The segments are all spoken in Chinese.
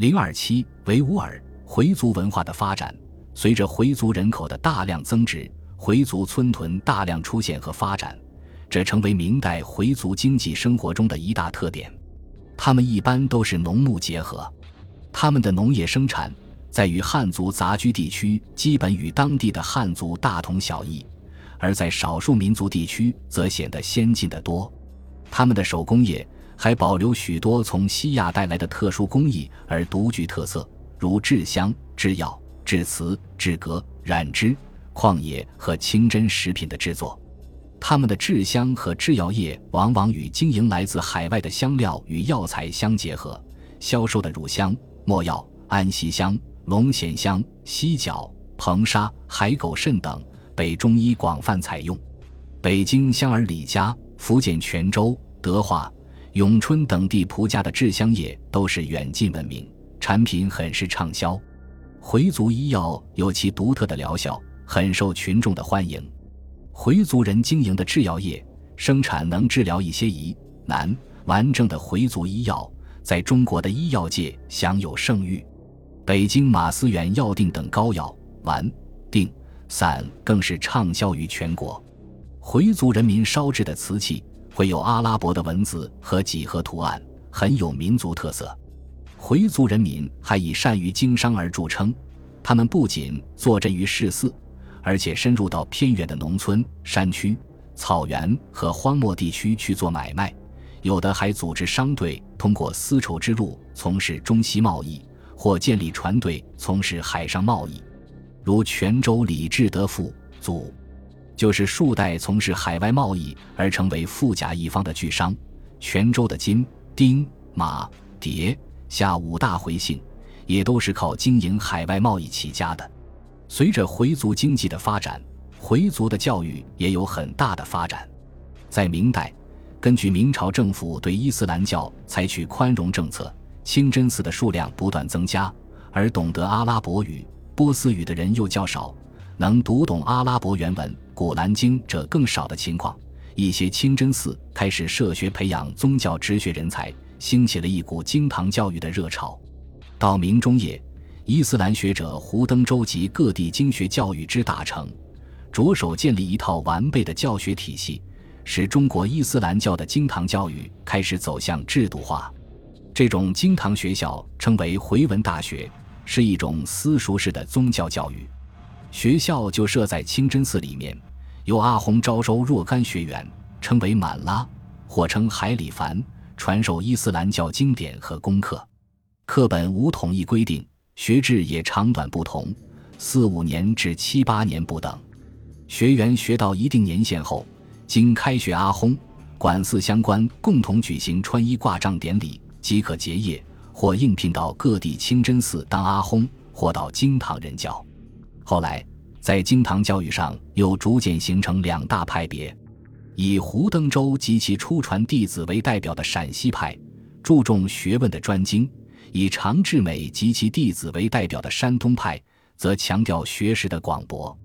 零二七维吾尔回族文化的发展，随着回族人口的大量增值，回族村屯大量出现和发展，这成为明代回族经济生活中的一大特点。他们一般都是农牧结合，他们的农业生产在与汉族杂居地区基本与当地的汉族大同小异，而在少数民族地区则显得先进得多。他们的手工业还保留许多从西亚带来的特殊工艺而独具特色，如制香、制药、制瓷、制革、染织、矿业和清真食品的制作。他们的制香和制药业往往与经营来自海外的香料与药材相结合，销售的乳香、没药、安息香、龙涎香、犀角、硼砂、海狗肾等被中医广泛采用。北京香儿李家、福建泉州、德化、永春等地蒲家的制香业都是远近闻名，产品很是畅销。回族医药有其独特的疗效，很受群众的欢迎。回族人经营的制药业，生产能治疗一些疑难完整的回族医药，在中国的医药界享有盛誉。北京马思远药定等膏药丸定散更是畅销于全国。回族人民烧制的瓷器会有阿拉伯的文字和几何图案，很有民族特色。回族人民还以善于经商而著称，他们不仅坐镇于市寺。而且深入到偏远的农村、山区、草原和荒漠地区去做买卖，有的还组织商队，通过丝绸之路从事中西贸易，或建立船队从事海上贸易。如泉州李志德父祖，就是数代从事海外贸易而成为富甲一方的巨商。泉州的金、丁、马、蝶、夏五大回姓，也都是靠经营海外贸易起家的。随着回族经济的发展，回族的教育也有很大的发展。在明代，根据明朝政府对伊斯兰教采取宽容政策，清真寺的数量不断增加，而懂得阿拉伯语、波斯语的人又较少，能读懂阿拉伯原文《古兰经》者更少的情况，一些清真寺开始设学培养宗教直学人才，兴起了一股经堂教育的热潮。到明中叶。伊斯兰学者胡登州集各地经学教育之大成，着手建立一套完备的教学体系，使中国伊斯兰教的经堂教育开始走向制度化。这种经堂学校称为回文大学，是一种私塾式的宗教教育。学校就设在清真寺里面，由阿訇招收若干学员，称为满拉，或称海里凡，传授伊斯兰教经典和功课。课本无统一规定。学制也长短不同，四五年至七八年不等。学员学到一定年限后，经开学阿訇管寺相关共同举行穿衣挂帐典礼，即可结业，或应聘到各地清真寺当阿訇，或到经堂任教。后来，在经堂教育上又逐渐形成两大派别：以胡登州及其出传弟子为代表的陕西派，注重学问的专精。以常志美及其弟子为代表的山东派，则强调学识的广博。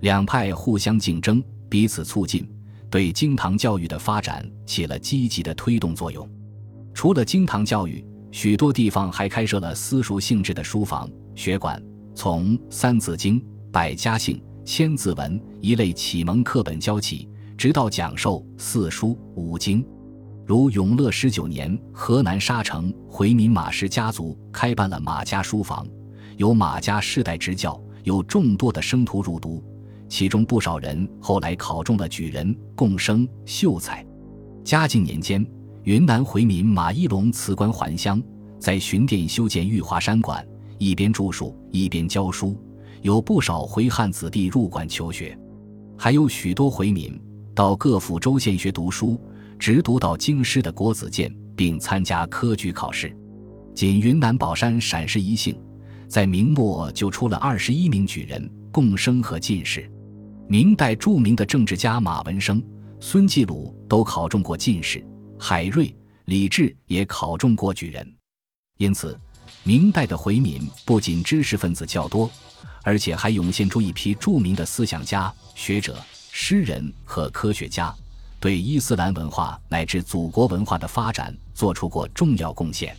两派互相竞争，彼此促进，对经堂教育的发展起了积极的推动作用。除了经堂教育，许多地方还开设了私塾性质的书房、学馆，从《三字经》《百家姓》《千字文》一类启蒙课本教起，直到讲授四书五经。如永乐十九年，河南沙城回民马氏家族开办了马家书房，由马家世代执教，有众多的生徒入读，其中不少人后来考中了举人、贡生、秀才。嘉靖年间，云南回民马一龙辞官还乡，在巡甸修建玉华山馆，一边著述一边教书，有不少回汉子弟入馆求学，还有许多回民到各府州县学读书。直读到京师的国子监，并参加科举考试。仅云南保山陕氏一姓，在明末就出了二十一名举人、贡生和进士。明代著名的政治家马文生、孙继鲁都考中过进士，海瑞、李治也考中过举人。因此，明代的回民不仅知识分子较多，而且还涌现出一批著名的思想家、学者、诗人和科学家。对伊斯兰文化乃至祖国文化的发展做出过重要贡献。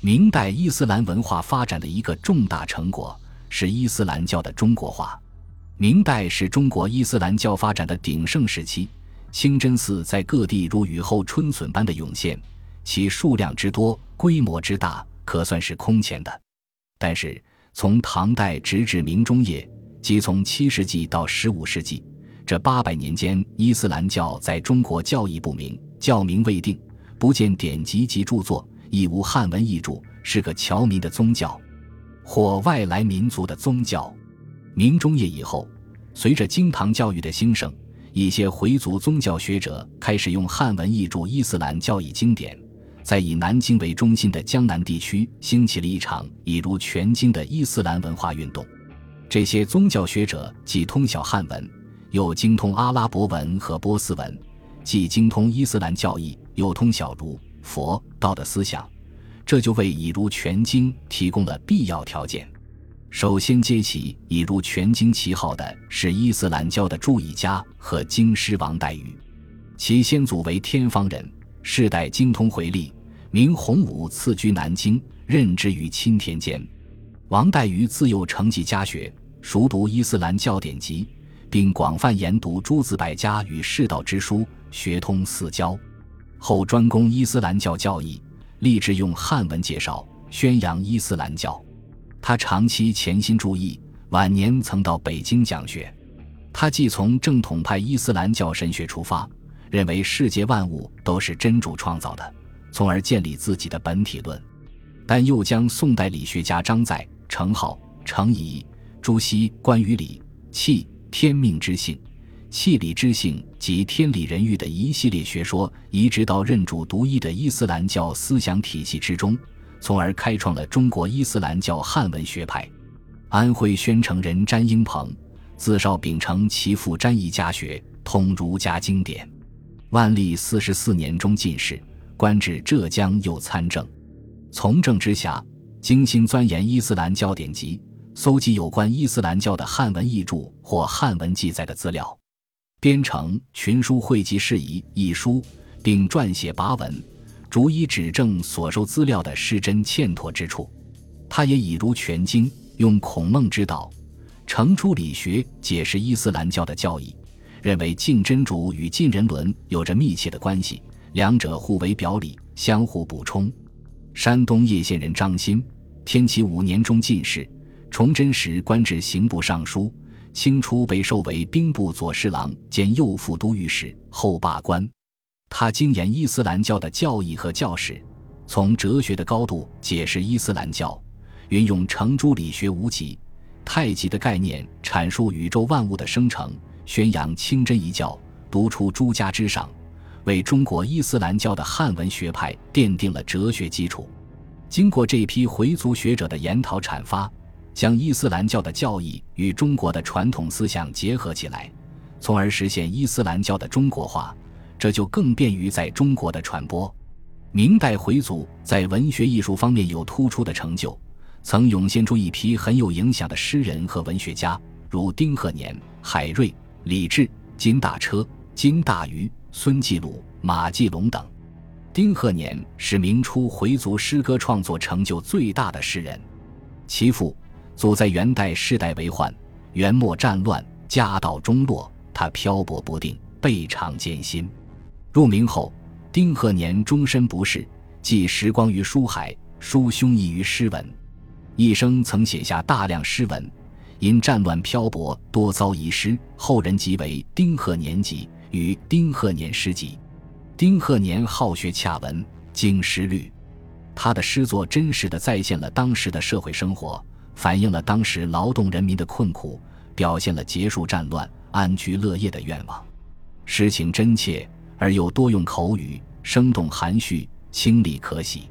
明代伊斯兰文化发展的一个重大成果是伊斯兰教的中国化。明代是中国伊斯兰教发展的鼎盛时期，清真寺在各地如雨后春笋般的涌现，其数量之多、规模之大，可算是空前的。但是，从唐代直至明中叶，即从七世纪到十五世纪这八百年间，伊斯兰教在中国教义不明，教名未定，不见典籍及著作。亦无汉文译著，是个侨民的宗教，或外来民族的宗教。明中叶以后，随着经堂教育的兴盛，一些回族宗教学者开始用汉文译著伊斯兰教义经典，在以南京为中心的江南地区兴起了一场以如全经的伊斯兰文化运动。这些宗教学者既通晓汉文，又精通阿拉伯文和波斯文，既精通伊斯兰教义，又通晓儒。佛道的思想，这就为以儒全经提供了必要条件。首先接起以儒全经旗号的是伊斯兰教的注译家和经师王代玉，其先祖为天方人，世代精通回历，明洪武赐居南京，任职于钦天监。王代禹自幼成绩佳学，熟读伊斯兰教典籍，并广泛研读诸子百家与世道之书，学通四教。后专攻伊斯兰教教义，立志用汉文介绍、宣扬伊斯兰教。他长期潜心注意，晚年曾到北京讲学。他既从正统派伊斯兰教神学出发，认为世界万物都是真主创造的，从而建立自己的本体论；但又将宋代理学家张载、程颢、程颐、朱熹关于理、气、天命之性。气理之性及天理人欲的一系列学说，移植到认主独一的伊斯兰教思想体系之中，从而开创了中国伊斯兰教汉文学派。安徽宣城人詹英鹏，自少秉承其父詹义家学，通儒家经典。万历四十四年中进士，官至浙江右参政。从政之下，精心钻研伊斯兰教典籍，搜集有关伊斯兰教的汉文译著或汉文记载的资料。编成《群书汇集事宜》一书，并撰写跋文，逐一指正所收资料的失真欠妥之处。他也以如全经，用孔孟之道，程朱理学解释伊斯兰教的教义，认为敬真主与尽人伦有着密切的关系，两者互为表里，相互补充。山东叶县人张欣，天启五年中进士，崇祯时官至刑部尚书。清初被授为兵部左侍郎兼右副都御史，后罢官。他精研伊斯兰教的教义和教史，从哲学的高度解释伊斯兰教，运用程朱理学无极、太极的概念阐述宇宙万物的生成，宣扬清真一教，独出诸家之上，为中国伊斯兰教的汉文学派奠定了哲学基础。经过这批回族学者的研讨阐发。将伊斯兰教的教义与中国的传统思想结合起来，从而实现伊斯兰教的中国化，这就更便于在中国的传播。明代回族在文学艺术方面有突出的成就，曾涌现出一批很有影响的诗人和文学家，如丁鹤年、海瑞、李治、金大车、金大愚、孙继鲁、马继龙等。丁鹤年是明初回族诗歌创作成就最大的诗人，其父。祖在元代世代为患，元末战乱，家道中落，他漂泊不定，倍尝艰辛。入明后，丁鹤年终身不仕，寄时光于书海，抒胸臆于诗文。一生曾写下大量诗文，因战乱漂泊，多遭遗失，后人即为《丁鹤年集》与《丁鹤年诗集》。丁鹤年好学洽文，经诗律，他的诗作真实的再现了当时的社会生活。反映了当时劳动人民的困苦，表现了结束战乱、安居乐业的愿望。诗情真切而又多用口语，生动含蓄，清丽可喜。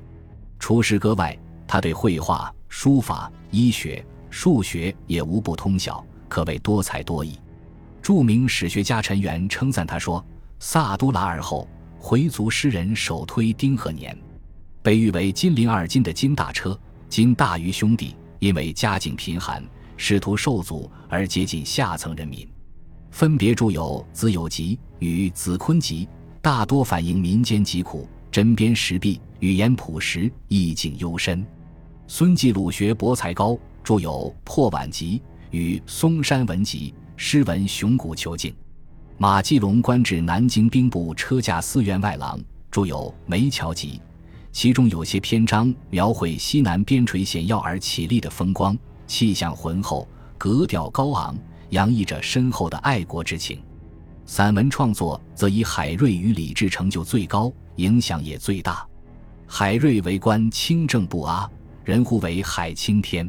除诗歌外，他对绘画、书法、医学、数学也无不通晓，可谓多才多艺。著名史学家陈元称赞他说：“萨都拉尔后，回族诗人首推丁和年，被誉为金陵二金的金大车、金大愚兄弟。”因为家境贫寒，仕途受阻而接近下层人民，分别著有《子有集》与《子坤集》，大多反映民间疾苦，针砭时弊，语言朴实，意境幽深。孙继鲁学博才高，著有《破碗集》与《嵩山文集》，诗文雄古遒劲。马继龙官至南京兵部车驾司员外郎，著有《梅桥集》，其中有些篇章描绘西南边陲险要而绮丽的风光，气象浑厚，格调高昂，洋溢着深厚的爱国之情。散文创作则以海瑞与李治成就最高，影响也最大。海瑞为官清正不阿。人呼为海青天，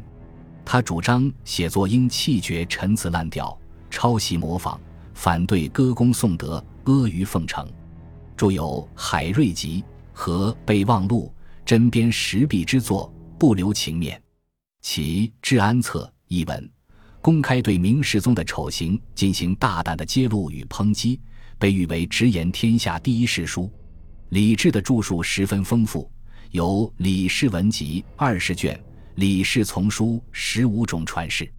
他主张写作应弃绝陈词滥调、抄袭模仿，反对歌功颂德、阿谀奉承，著有《海瑞集》和《备忘录》，针砭时弊之作，不留情面。其《治安策》一文，公开对明世宗的丑行进行大胆的揭露与抨击，被誉为直言天下第一世书。李治的著述十分丰富。有《李氏文集》二十卷，《李氏丛书》十五种传世。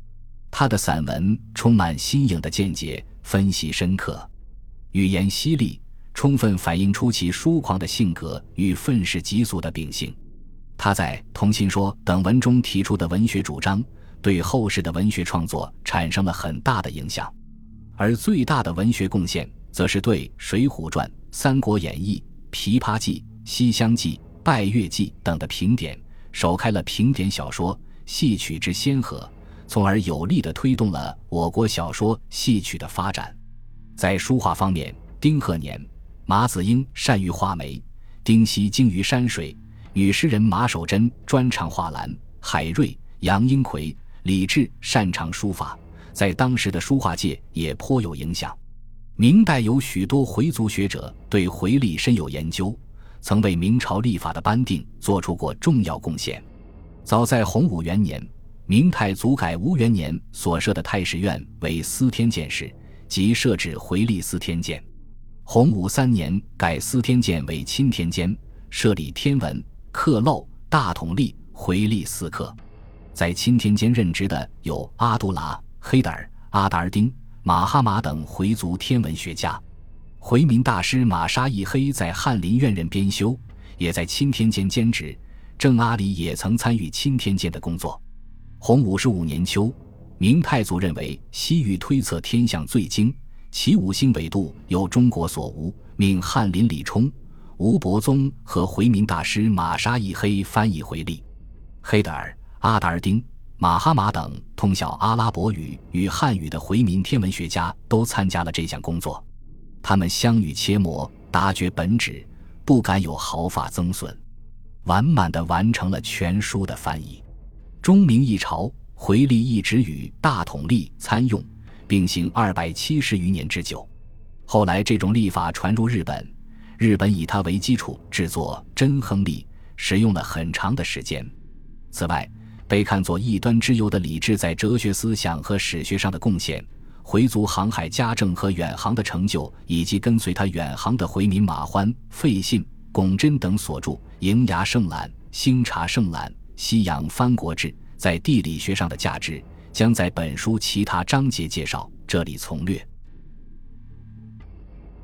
他的散文充满新颖的见解，分析深刻，语言犀利，充分反映出其疏狂的性格与愤世嫉俗的秉性。他在《同心说》等文中提出的文学主张，对后世的文学创作产生了很大的影响。而最大的文学贡献，则是对《水浒传》《三国演义》《琵琶记》《西厢记》。《拜月记》等的评点，首开了评点小说、戏曲之先河，从而有力地推动了我国小说、戏曲的发展。在书画方面，丁鹤年、马子英善于画眉，丁熙精于山水，女诗人马守贞专长画兰，海瑞、杨英奎、李治擅长书法，在当时的书画界也颇有影响。明代有许多回族学者对回历深有研究。曾为明朝历法的颁定做出过重要贡献。早在洪武元年，明太祖改吴元年所设的太史院为司天监室，即设置回历司天监。洪武三年改司天监为钦天监，设立天文、刻漏、大统历、回历四科。在钦天监任职的有阿杜拉、黑德尔、阿达尔丁、马哈马等回族天文学家。回民大师玛沙一黑在翰林院任编修，也在钦天监兼职。郑阿里也曾参与钦天监的工作。洪武十五年秋，明太祖认为西域推测天象最精，其五星纬度有中国所无，命翰林李冲、吴伯宗和回民大师马沙一黑翻译回历。黑德尔、阿达尔丁、马哈马等通晓阿拉伯语与汉语的回民天文学家都参加了这项工作。他们相与切磨，达绝本旨，不敢有毫发增损，完满的完成了全书的翻译。中明一朝，回历一直与大统历参用，并行二百七十余年之久。后来这种历法传入日本，日本以它为基础制作真亨历，使用了很长的时间。此外，被看作异端之尤的李治在哲学思想和史学上的贡献。回族航海家政和远航的成就，以及跟随他远航的回民马欢、费信、龚真等所著《瀛崖胜览》《星察胜览》《西洋藩国志》在地理学上的价值，将在本书其他章节介绍，这里从略。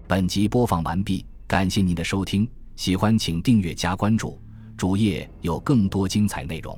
本集播放完毕，感谢您的收听，喜欢请订阅加关注，主页有更多精彩内容。